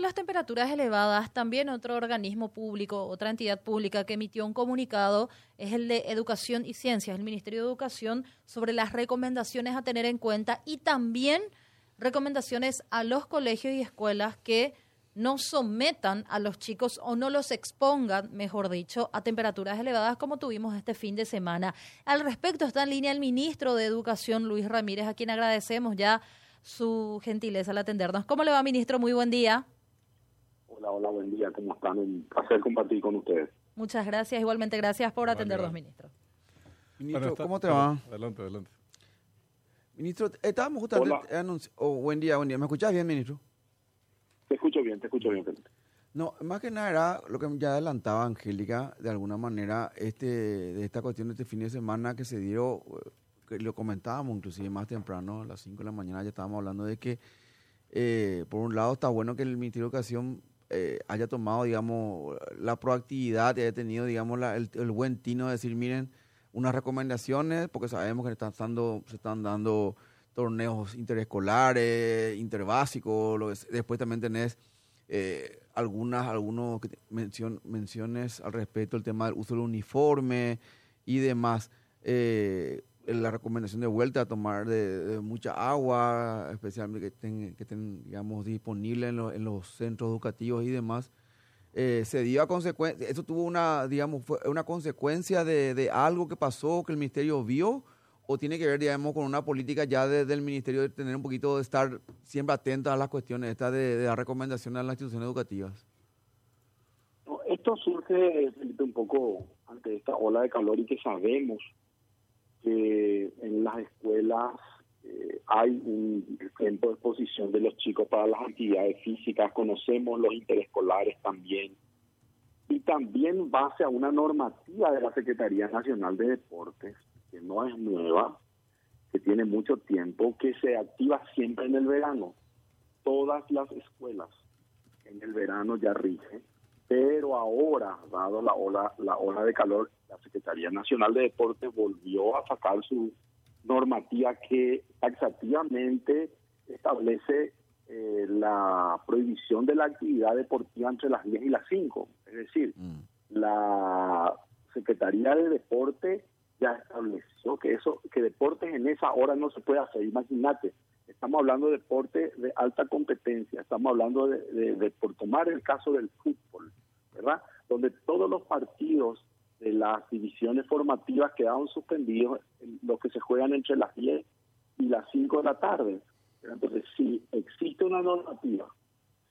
Las temperaturas elevadas, también otro organismo público, otra entidad pública que emitió un comunicado es el de Educación y Ciencias, el Ministerio de Educación, sobre las recomendaciones a tener en cuenta y también recomendaciones a los colegios y escuelas que no sometan a los chicos o no los expongan, mejor dicho, a temperaturas elevadas como tuvimos este fin de semana. Al respecto está en línea el ministro de Educación, Luis Ramírez, a quien agradecemos ya su gentileza al atendernos. ¿Cómo le va, ministro? Muy buen día. Hola, hola, buen día. ¿Cómo están? Un placer compartir con ustedes. Muchas gracias. Igualmente, gracias por atendernos, ministro. Ministro, ¿cómo te va? Adelante, adelante. Ministro, estábamos justamente anunciando... Oh, buen día, buen día. ¿Me escuchás bien, ministro? Te escucho bien, te escucho bien, Felipe. No, más que nada era lo que ya adelantaba Angélica, de alguna manera, este, de esta cuestión de este fin de semana que se dio, que lo comentábamos inclusive más temprano, a las 5 de la mañana ya estábamos hablando de que, eh, por un lado, está bueno que el Ministerio de Educación eh, haya tomado, digamos, la proactividad y haya tenido, digamos, la, el, el, buen tino de decir, miren, unas recomendaciones, porque sabemos que están dando, se están dando torneos interescolares, interbásicos, lo que, después también tenés eh, algunas algunos mencion, menciones al respecto del tema del uso del uniforme y demás. Eh, la recomendación de vuelta a tomar de, mucha agua, especialmente que estén, digamos, disponibles en, lo, en, los centros educativos y demás, eh, se dio a consecuencia, eso tuvo una, digamos, fue una consecuencia de, algo que pasó, que el ministerio vio, o tiene que ver, digamos, con una política ya desde el ministerio de tener un poquito de estar siempre atenta a las cuestiones estas de, de dar recomendaciones a las instituciones educativas. Esto surge, Felipe, un poco ante esta ola de calor y que sabemos que en las escuelas eh, hay un tiempo de exposición de los chicos para las actividades físicas, conocemos los interescolares también, y también base a una normativa de la Secretaría Nacional de Deportes, que no es nueva, que tiene mucho tiempo, que se activa siempre en el verano. Todas las escuelas en el verano ya rigen, pero ahora, dado la ola, la ola de calor, la Secretaría Nacional de Deportes volvió a sacar su normativa que taxativamente establece eh, la prohibición de la actividad deportiva entre las 10 y las 5. Es decir, mm. la Secretaría de Deporte ya estableció que eso que deportes en esa hora no se puede hacer. Imagínate, estamos hablando de deporte de alta competencia, estamos hablando de, de, de por tomar el caso del fútbol, ¿verdad? Donde todos los partidos de las divisiones formativas quedaron suspendidos, los que se juegan entre las 10 y las 5 de la tarde. Entonces, si existe una normativa,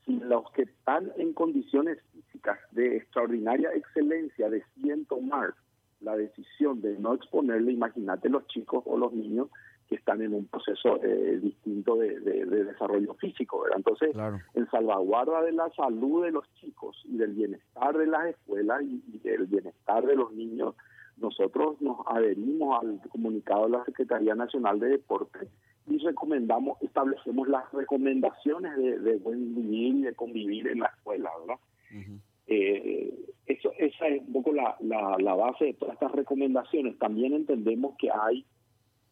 si los que están en condiciones físicas de extraordinaria excelencia deciden tomar la decisión de no exponerle, imagínate los chicos o los niños que están en un proceso eh, distinto de, de, de, desarrollo físico, ¿verdad? Entonces, claro. en salvaguarda de la salud de los chicos y del bienestar de las escuelas y, y, del bienestar de los niños, nosotros nos adherimos al comunicado de la Secretaría Nacional de Deporte y recomendamos, establecemos las recomendaciones de, de buen vivir y de convivir en la escuela, ¿verdad? Uh -huh. eh, eso, esa es un poco la, la, la base de todas estas recomendaciones. También entendemos que hay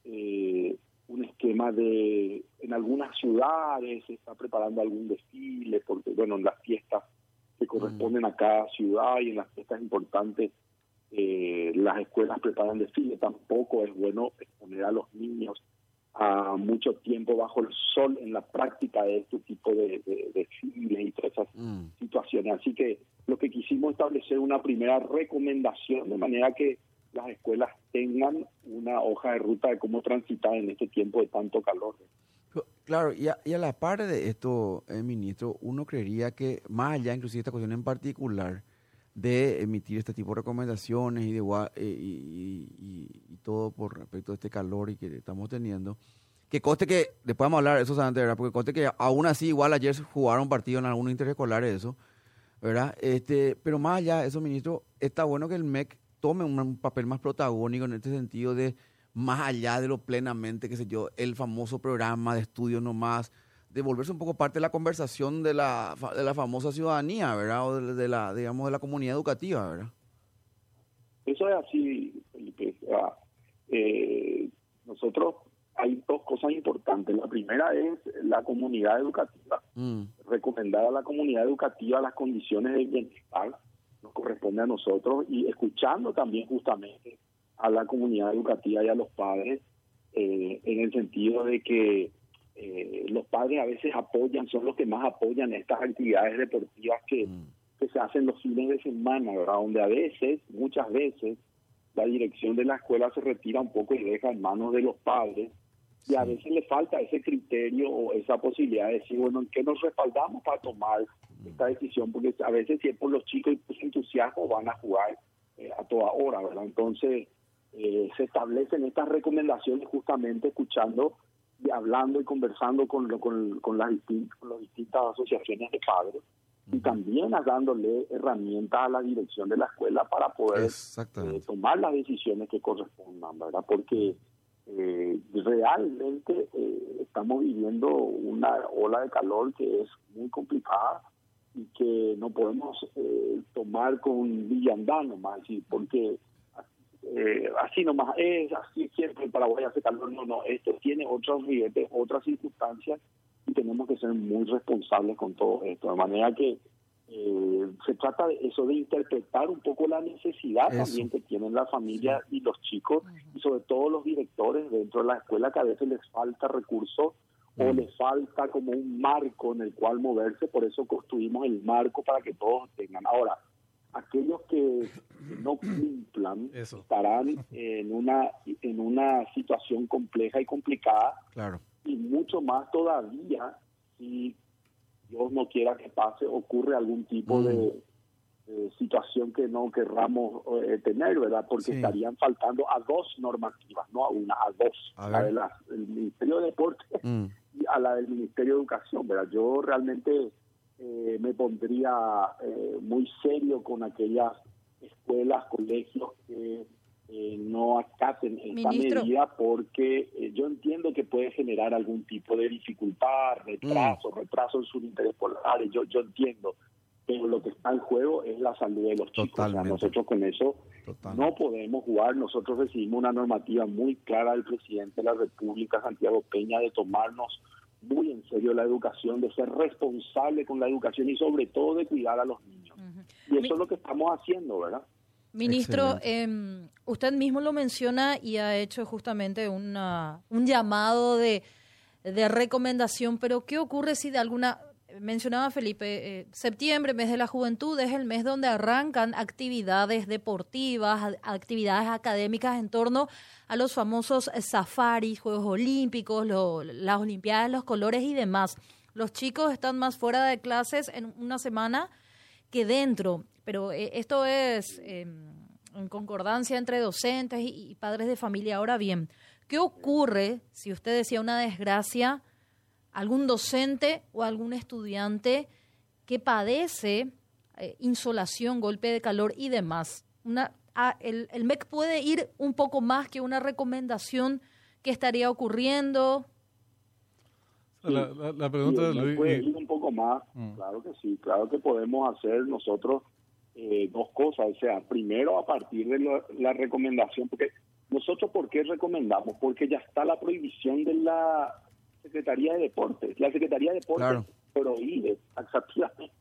eh, un esquema de en algunas ciudades se está preparando algún desfile porque bueno en las fiestas que corresponden a cada ciudad y en las fiestas importantes eh, las escuelas preparan desfile. Tampoco es bueno exponer a los niños a mucho tiempo bajo el sol en la práctica de este tipo de, de, de desfiles y todas esas mm. situaciones. Así que lo que quisimos establecer una primera recomendación de manera que las escuelas tengan una hoja de ruta de cómo transitar en este tiempo de tanto calor. Claro, y a, la par de esto, eh, ministro, uno creería que más allá, inclusive esta cuestión en particular, de emitir este tipo de recomendaciones y, de, eh, y, y, todo por respecto a este calor y que estamos teniendo, que coste que, después vamos a hablar de eso antes, ¿verdad? Porque coste que aún así, igual ayer jugaron partido en algunos interescolares, eso, ¿verdad? Este, pero más allá de eso, ministro, está bueno que el MEC tome un, un, papel más protagónico en este sentido de más allá de lo plenamente, qué sé yo, el famoso programa de estudio nomás, de volverse un poco parte de la conversación de la, de la famosa ciudadanía, ¿verdad? O de, de la, digamos, de la comunidad educativa, ¿verdad? Eso es así, Felipe. Eh, nosotros hay dos cosas importantes. La primera es la comunidad educativa. Mm. Recomendar a la comunidad educativa las condiciones de bienestar corresponde a nosotros y escuchando también justamente a la comunidad educativa y a los padres eh, en el sentido de que eh, los padres a veces apoyan, son los que más apoyan estas actividades deportivas que, Mm. que se hacen los fines de semana, ¿verdad? Donde a veces, muchas veces, la dirección de la escuela se retira un poco y deja en manos de los padres y a veces le falta ese criterio o esa posibilidad de decir, bueno, ¿en qué nos respaldamos para tomar esta decisión? Porque a veces si es por los chicos y por su entusiasmo van a jugar eh, a toda hora, ¿verdad? Entonces eh, se establecen estas recomendaciones justamente escuchando y hablando y conversando con, lo- con, con las distintas, con las distintas asociaciones de padres y también dándole herramientas a la dirección de la escuela para poder eh, tomar las decisiones que correspondan, ¿verdad? Porque eh, realmente eh, estamos viviendo una ola de calor que es muy complicada y que no podemos eh, tomar con villandad nomás, ¿sí? porque eh, así nomás es, así siempre en Paraguay hace calor, no, no, esto tiene otros ribetes, otras circunstancias y tenemos que ser muy responsables con todo esto, de manera que eh, se trata de eso, de interpretar un poco la necesidad Eso. también que tienen las familias y los chicos y sobre todo los directores dentro de la escuela que a veces les falta recursos o Mm. les falta como un marco en el cual moverse, por eso construimos el marco para que todos tengan. Ahora, aquellos que no cumplan Eso. estarán en una en una situación compleja y complicada Claro. y mucho más todavía si Dios no quiera que pase, ocurre algún tipo Mm. de, de situación que no querramos eh, tener, ¿verdad? Porque Sí. estarían faltando a dos normativas, no a una, a dos. A la de la- del Ministerio de Deporte Mm. A la del Ministerio de Educación, ¿verdad? Yo realmente eh, me pondría eh, muy serio con aquellas escuelas, colegios que eh, no acaten esta Ministro. medida porque eh, yo entiendo que puede generar algún tipo de dificultad, retraso, retraso en sus intereses polares, yo, yo entiendo, pero lo que está en juego es la salud de los chicos. O sea, nosotros con eso no podemos jugar. Nosotros recibimos una normativa muy clara del presidente de la República, Santiago Peña, de tomarnos muy en serio la educación, de ser responsable con la educación y sobre todo de cuidar a los niños. Y eso Mi- es lo que estamos haciendo, ¿verdad? Ministro, em, usted mismo lo menciona y ha hecho justamente una, un llamado de, de recomendación, pero ¿qué ocurre si de alguna... Mencionaba Felipe, eh, septiembre, mes de la juventud, es el mes donde arrancan actividades deportivas, actividades académicas en torno a los famosos safaris, Juegos Olímpicos, lo- las Olimpiadas, los colores y demás. Los chicos están más fuera de clases en una semana que dentro, pero eh, esto es eh, en concordancia entre docentes y padres de familia. Ahora bien, ¿qué ocurre si usted decía una desgracia, algún docente o algún estudiante que padece eh, insolación, golpe de calor y demás? Una, ah, el, el MEC puede ir un poco más que una recomendación que estaría ocurriendo. La, la- la pregunta de Luis. puede y- ir un poco más, Mm. claro que sí, claro que podemos hacer nosotros eh, dos cosas, o sea, primero a partir de la, la recomendación, porque nosotros, ¿por qué recomendamos? Porque ya está la prohibición de la Secretaría de Deportes. La Secretaría de Deportes Claro. prohíbe taxativamente.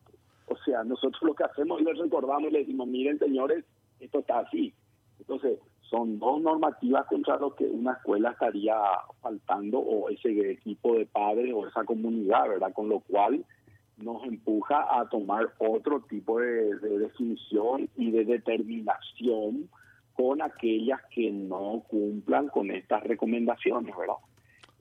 O sea, nosotros lo que hacemos es les recordamos y les decimos, miren señores, esto está así. Entonces, son dos normativas contra lo que una escuela estaría faltando o ese equipo de padres o esa comunidad, ¿verdad? Con lo cual nos empuja a tomar otro tipo de, de definición y de determinación con aquellas que no cumplan con estas recomendaciones, ¿verdad?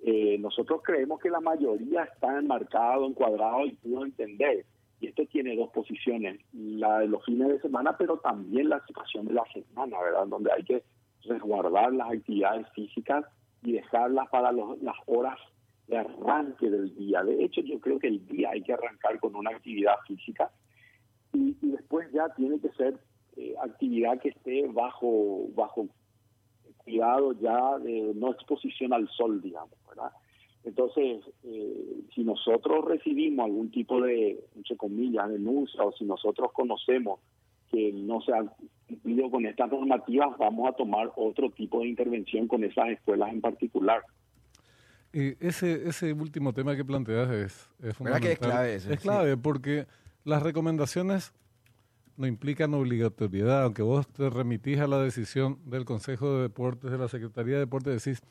Eh, nosotros creemos que la mayoría está enmarcado, encuadrado y pudo entender. Y esto tiene dos posiciones, la de los fines de semana, pero también la situación de la semana, ¿verdad? Donde hay que resguardar las actividades físicas y dejarlas para los- las horas de arranque del día. De hecho, yo creo que el día hay que arrancar con una actividad física y, y después ya tiene que ser eh, actividad que esté bajo bajo cuidado ya de no exposición al sol, digamos, ¿verdad? Entonces, eh, si nosotros recibimos algún tipo de, entre comillas, denuncia o si nosotros conocemos que no se han cumplido con estas normativas, vamos a tomar otro tipo de intervención con esas escuelas en particular. Y ese, ese último tema que planteas es, es ¿Verdad que fundamental. es clave ese? Es clave porque las recomendaciones no implican obligatoriedad, aunque vos te remitís a la decisión del Consejo de Deportes, de la Secretaría de Deportes, decís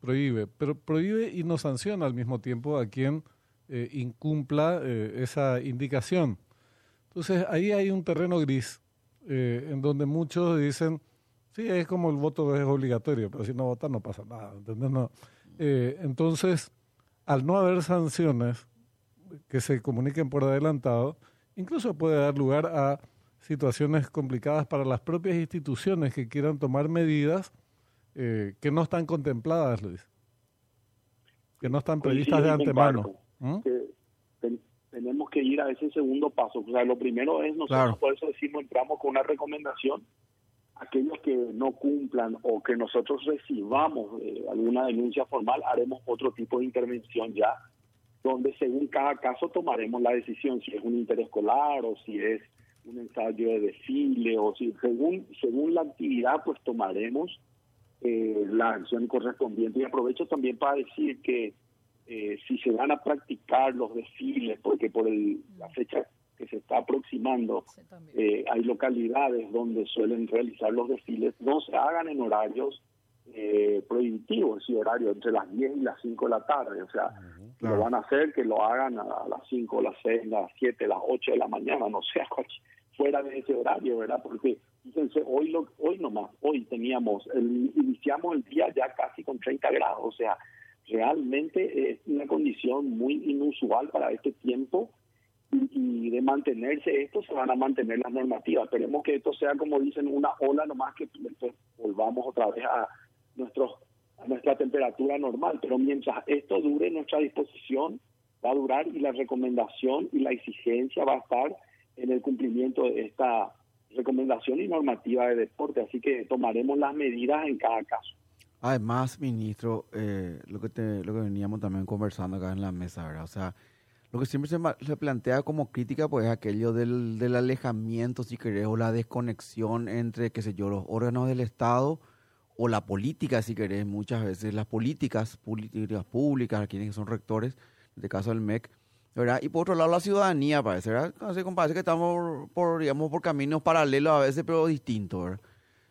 prohíbe, pero prohíbe y no sanciona al mismo tiempo a quien eh, incumpla eh, esa indicación. Entonces ahí hay un terreno gris eh, en donde muchos dicen, sí, es como el voto es obligatorio, pero si no votas no pasa nada, ¿entendés? Entonces, al no haber sanciones que se comuniquen por adelantado, incluso puede dar lugar a situaciones complicadas para las propias instituciones que quieran tomar medidas eh, que no están contempladas, Luis, que no están previstas de antemano. ¿Mm? que ten- tenemos que ir a ese segundo paso. O sea, lo primero es nosotros, Claro. por eso decimos, entramos con una recomendación. Aquellos que no cumplan o que nosotros recibamos eh, alguna denuncia formal, haremos otro tipo de intervención ya, donde según cada caso tomaremos la decisión si es un interescolar o si es un ensayo de desfile o si según según la actividad pues tomaremos eh, la acción correspondiente y aprovecho también para decir que eh, si se van a practicar los desfiles, porque por el- la fecha que se está aproximando Sí, eh, hay localidades donde suelen realizar los desfiles, no se hagan en horarios eh, prohibitivos, y horario entre las 10 y las 5 de la tarde, o sea, claro. lo van a hacer que lo hagan a las 5, las 6, las 7, las 8 de la mañana, no sea cualquier- fuera de ese horario, ¿verdad? Porque fíjense, hoy lo, hoy nomás, hoy teníamos, el, iniciamos el día ya casi con 30 grados, o sea, realmente es una condición muy inusual para este tiempo y, de mantenerse esto se van a mantener las normativas. Esperemos que esto sea, como dicen, una ola nomás que volvamos otra vez a nuestros a nuestra temperatura normal, pero mientras esto dure nuestra disposición va a durar y la recomendación y la exigencia va a estar en el cumplimiento de esta recomendación y normativa de deporte, así que tomaremos las medidas en cada caso. Además, ministro, eh, lo que te, lo que veníamos también conversando acá en la mesa, ¿verdad? O sea, lo que siempre se, se plantea como crítica, pues, es aquello del, del alejamiento, si querés, o la desconexión entre, qué sé yo, los órganos del Estado o la política, si querés, muchas veces las políticas, políticas públicas, quienes son rectores, en este caso el MEC, ¿verdad? Y por otro lado la ciudadanía, parece, ¿verdad? Así parece que estamos por, digamos, por caminos paralelos a veces, pero distintos, ¿verdad?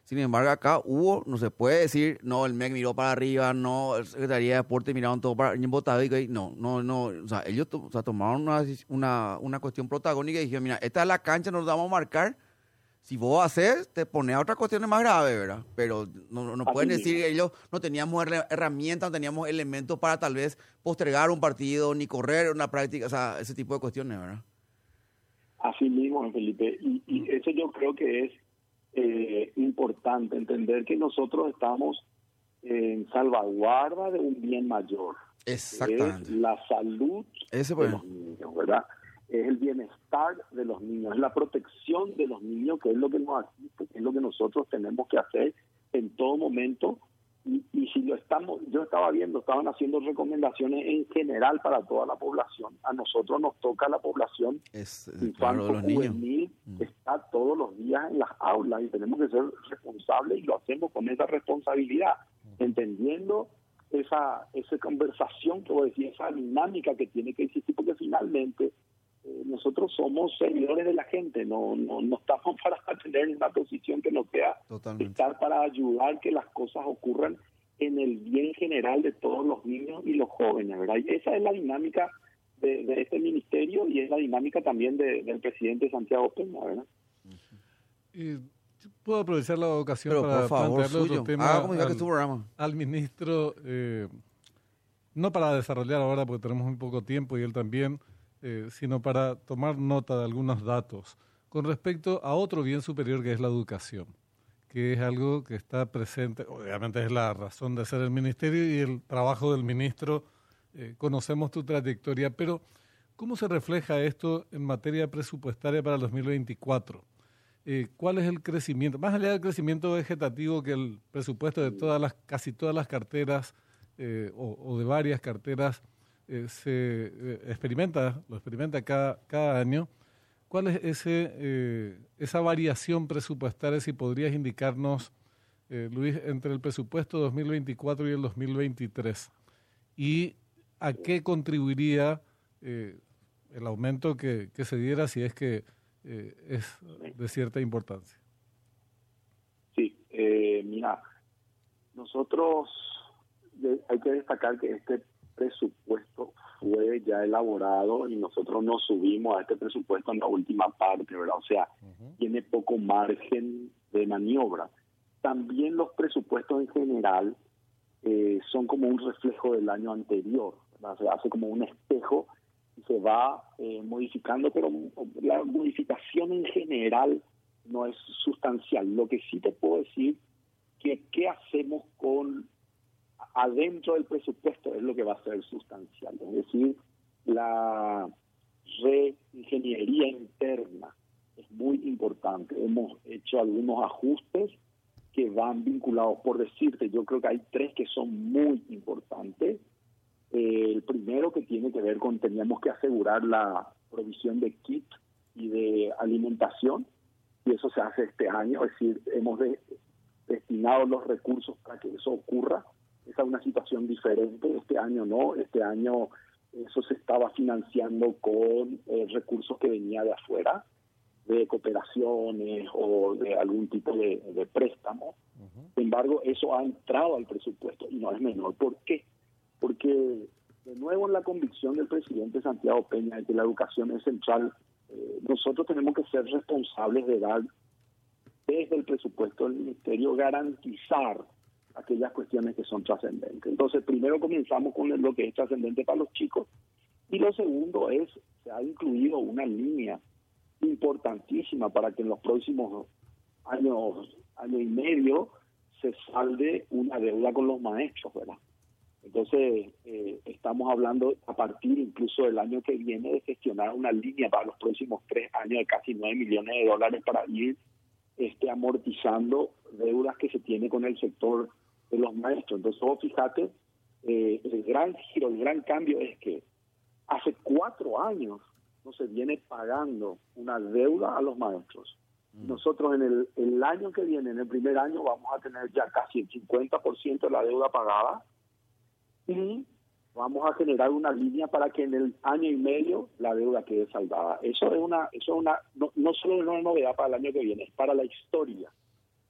Sin embargo, acá hubo, no se puede decir, no, el MEC miró para arriba, no, el Secretaría de Deporte miraron todo para Botavica, y no, no, no, o sea, ellos o sea, tomaron una, una, una cuestión protagónica y dijeron, mira, esta es la cancha, nos vamos a marcar, si vos haces, te pones a otras cuestiones más graves, ¿verdad? Pero no, no- pueden decir que ellos no teníamos herra- herramientas, no teníamos elementos para tal vez postergar un partido, ni correr una práctica, o sea, ese tipo de cuestiones, ¿verdad? Así mismo, Felipe. Y, y eso yo creo que es eh, importante entender que nosotros estamos en salvaguarda de un bien mayor, que es Exactamente. la salud Ese de pues. los niños, ¿verdad? Es el bienestar de los niños, es la protección de los niños, que es lo que nos asiste, que es lo que nosotros tenemos que hacer en todo momento. Y, y si lo estamos, yo estaba viendo, estaban haciendo recomendaciones en general para toda la población. A nosotros nos toca la población Es, claro, los niños. juvenil Mm. está todos los días en las aulas y tenemos que ser responsables y lo hacemos con esa responsabilidad, entendiendo esa esa conversación que vos decís, esa dinámica que tiene que existir, porque finalmente nosotros somos servidores de la gente, no, no, no estamos para tener una posición que nos sea Totalmente. estar para ayudar que las cosas ocurran en el bien general de todos los niños y los jóvenes, ¿verdad? Y esa es la dinámica de, de este ministerio y es la dinámica también de- del presidente Santiago Peña, ¿verdad? Y puedo aprovechar la ocasión Pero para por favor, plantearle otro suyo, tema que al- tu programa. al ministro, eh, no para desarrollar ahora porque tenemos muy poco tiempo y él también, eh, sino para tomar nota de algunos datos con respecto a otro bien superior que es la educación, que es algo que está presente, obviamente es la razón de ser el ministerio y el trabajo del ministro, eh, conocemos tu trayectoria, pero ¿cómo se refleja esto en materia presupuestaria para el 2024? eh, cuál es el crecimiento, más allá del crecimiento vegetativo que el presupuesto de todas las, casi todas las carteras o de varias carteras eh, se eh, experimenta, lo experimenta cada, cada año. ¿Cuál es ese, eh, esa variación presupuestaria, si podrías indicarnos, Luis, entre el presupuesto 2024 y el 2023? y a qué contribuiría el aumento que, que, se diera si es que es de cierta importancia. Sí, mira, nosotros hay que destacar que este presupuesto fue ya elaborado y nosotros nos subimos a este presupuesto en la última parte, ¿verdad? O sea, tiene poco margen de maniobra. También los presupuestos en general eh, son como un reflejo del año anterior, se hace como un espejo y se va eh, modificando, pero la modificación en general no es sustancial. Lo que sí te puedo decir que qué hacemos con adentro del presupuesto es lo que va a ser sustancial, es decir, la reingeniería interna es muy importante. Hemos hecho algunos ajustes que van vinculados, por decirte, yo creo que hay tres que son muy importantes. Eh, el primero que tiene que ver con teníamos que asegurar la provisión de kit y de alimentación, y eso se hace este año, es decir, hemos destinado los recursos para que eso ocurra. Es una situación diferente, este año no, este año eso se estaba financiando con eh, recursos que venía de afuera de cooperaciones o de algún tipo de, préstamo. Sin embargo, eso ha entrado al presupuesto y no es menor. ¿Por qué? Porque, de nuevo, en la convicción del presidente Santiago Peña de que la educación es central, eh, nosotros tenemos que ser responsables de dar, desde el presupuesto del ministerio, garantizar aquellas cuestiones que son trascendentes. Entonces, primero comenzamos con lo que es trascendente para los chicos y lo segundo es, se ha incluido una línea importantísima para que en los próximos años, año y medio, se salde una deuda con los maestros, ¿verdad? Entonces, eh, estamos hablando a partir incluso del año que viene de gestionar una línea para los próximos tres años de casi nueve millones de dólares para ir este, amortizando deudas que se tiene con el sector de los maestros. Entonces, fíjate, eh, el gran giro, el gran cambio es que hace cuatro años no se viene pagando una deuda a los maestros. Mm. Nosotros en el, el, año que viene, en el primer año, vamos a tener ya casi el 50% de la deuda pagada y vamos a generar una línea para que en el año y medio la deuda quede saldada. Eso es una, eso es una, no, no solo es una novedad para el año que viene, es para la historia.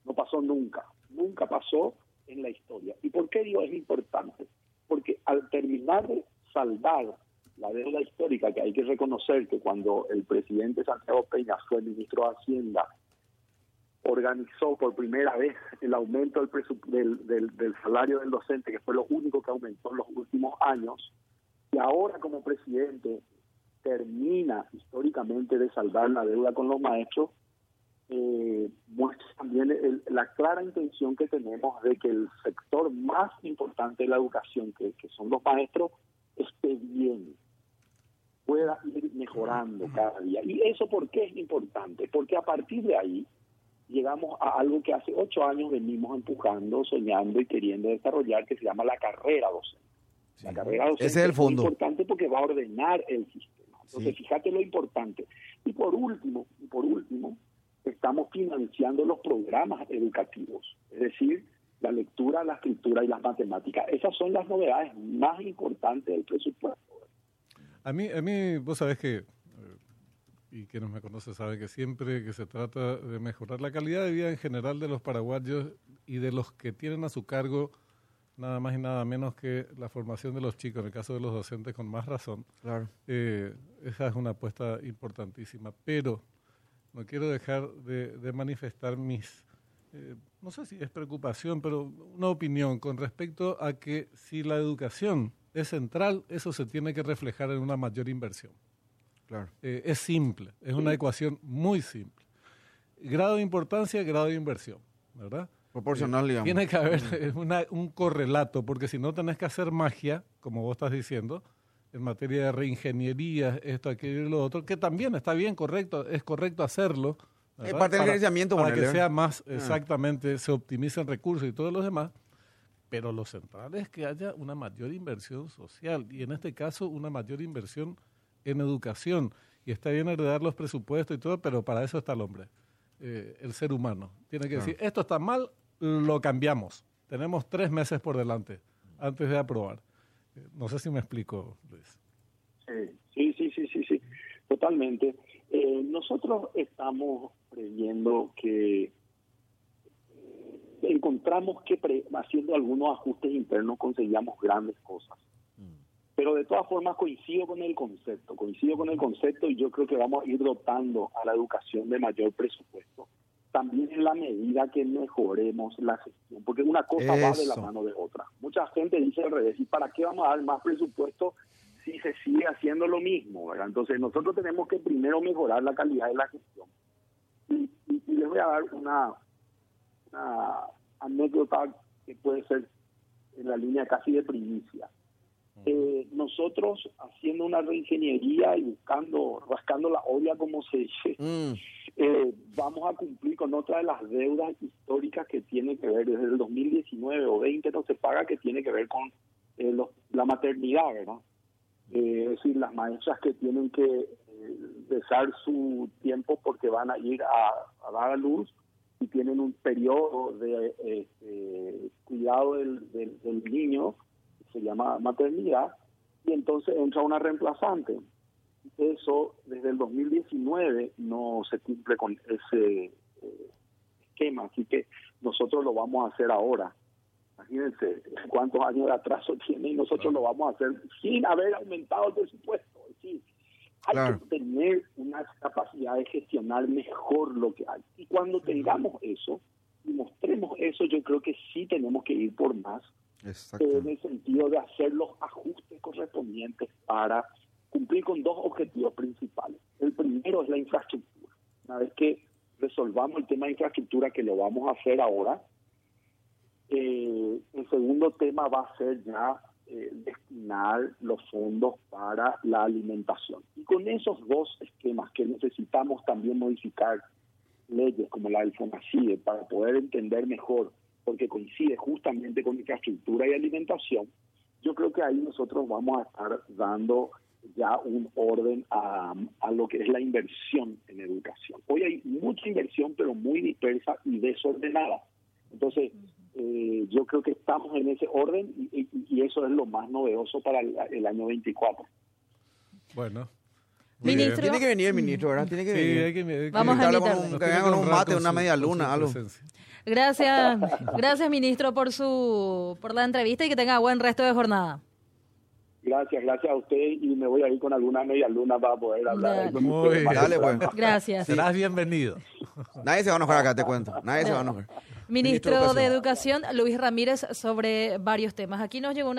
No pasó nunca, nunca pasó en la historia. ¿Y por qué digo es importante? Porque al terminar de saldar la deuda histórica que hay que reconocer que cuando el presidente Santiago Peña fue ministro de Hacienda, organizó por primera vez el aumento del, del, del, salario del docente, que fue lo único que aumentó en los últimos años, y ahora como presidente termina históricamente de saldar la deuda con los maestros, eh, muestra también la clara intención que tenemos de que el sector más importante de la educación, que, que son los maestros, esté bien, pueda ir mejorando cada día. ¿Y eso por qué es importante? Porque a partir de ahí llegamos a algo que hace ocho años venimos empujando, soñando y queriendo desarrollar, que se llama la carrera docente. La carrera docente Ese es, el fondo. importante porque va a ordenar el sistema. Entonces, fíjate lo importante. Y por último, y por último, estamos financiando los programas educativos, es decir, la lectura, la escritura y las matemáticas. Esas son las novedades más importantes del presupuesto. A mí, a mí vos sabés que, eh, y quienes me conocen saben que siempre que se trata de mejorar la calidad de vida en general de los paraguayos y de los que tienen a su cargo nada más y nada menos que la formación de los chicos, en el caso de los docentes con más razón, claro. Eh, esa es una apuesta importantísima. Pero no quiero dejar de, manifestar mis, eh, no sé si es preocupación, pero una opinión con respecto a que si la educación es central, eso se tiene que reflejar en una mayor inversión. Claro. Eh, es simple, es una ecuación muy simple. Grado de importancia, grado de inversión, ¿verdad? Proporcional, eh, digamos. Tiene que haber un correlato, porque si no tenés que hacer magia, como vos estás diciendo, en materia de reingeniería, esto, aquello y lo otro, que también está bien, correcto, es correcto hacerlo. Es parte del gerenciamiento. Para, que sea más, ah. exactamente, se optimicen recursos y todos los demás. Pero lo central es que haya una mayor inversión social y en este caso una mayor inversión en educación. Y está bien heredar los presupuestos y todo, pero para eso está el hombre, eh, el ser humano. Tiene que decir, esto está mal, lo cambiamos. Tenemos tres meses por delante antes de aprobar. No sé si me explico, Luis. Sí, sí, sí, sí, sí, totalmente. Eh, nosotros estamos previendo que encontramos que haciendo algunos ajustes internos conseguíamos grandes cosas. Pero de todas formas coincido con el concepto, coincido con el concepto y yo creo que vamos a ir dotando a la educación de mayor presupuesto. También en la medida que mejoremos la gestión, porque una cosa va de la mano de otra. Mucha gente dice al revés, ¿y para qué vamos a dar más presupuesto si se sigue haciendo lo mismo? ¿verdad? Entonces nosotros tenemos que primero mejorar la calidad de la gestión. Y, y les voy a dar una, una anécdota que puede ser en la línea casi de primicia. Eh, nosotros haciendo una reingeniería y buscando, rascando la olla como se dice, mm. Eh, vamos a cumplir con otra de las deudas históricas que tiene que ver desde el 2019 o 20 no se paga que tiene que ver con eh, la maternidad, ¿verdad? es decir, las maestras que tienen que besar su tiempo porque van a ir a dar a luz y tienen un periodo de este, cuidado del, del, niño, se llama maternidad, y entonces entra una reemplazante. Eso desde el 2019 no se cumple con ese eh, esquema, así que nosotros lo vamos a hacer ahora. Imagínense cuántos años de atraso tiene y nosotros lo vamos a hacer sin haber aumentado el presupuesto. Es hay que tener una capacidad de gestionar mejor lo que hay. Y cuando tengamos eso y mostremos eso, yo creo que sí tenemos que ir por más, eh, en el sentido de hacer los ajustes correspondientes para cumplir con dos objetivos principales. El primero es la infraestructura. Una vez que resolvamos el tema de infraestructura, que lo vamos a hacer ahora, eh, el segundo tema va a ser ya eh, destinar los fondos para la alimentación. Y con esos dos esquemas que necesitamos también modificar leyes como la del FONACIDE para poder entender mejor, porque coincide justamente con infraestructura y alimentación, yo creo que ahí nosotros vamos a estar dando ya un orden a, a lo que es la inversión en educación. Hoy hay mucha inversión, pero muy dispersa y desordenada. Entonces, eh, yo creo que estamos en ese orden y, eso es lo más novedoso para el, año 24. Bueno. Ministro. Tiene que venir el ministro, ¿verdad? Tiene que venir. Hay que, Vamos a con un, que con un mate, una media luna, algo. Gracias, gracias ministro por su por la entrevista y que tenga buen resto de jornada. Gracias, gracias a usted y me voy a ir con alguna media luna para poder hablar. Muy Dale, pues. Gracias. Serás bienvenido. Nadie se va a enojar acá, te cuento. Nadie se va a enojar. Ministro, de Educación, Luis Ramírez, sobre varios temas. Aquí nos llegó una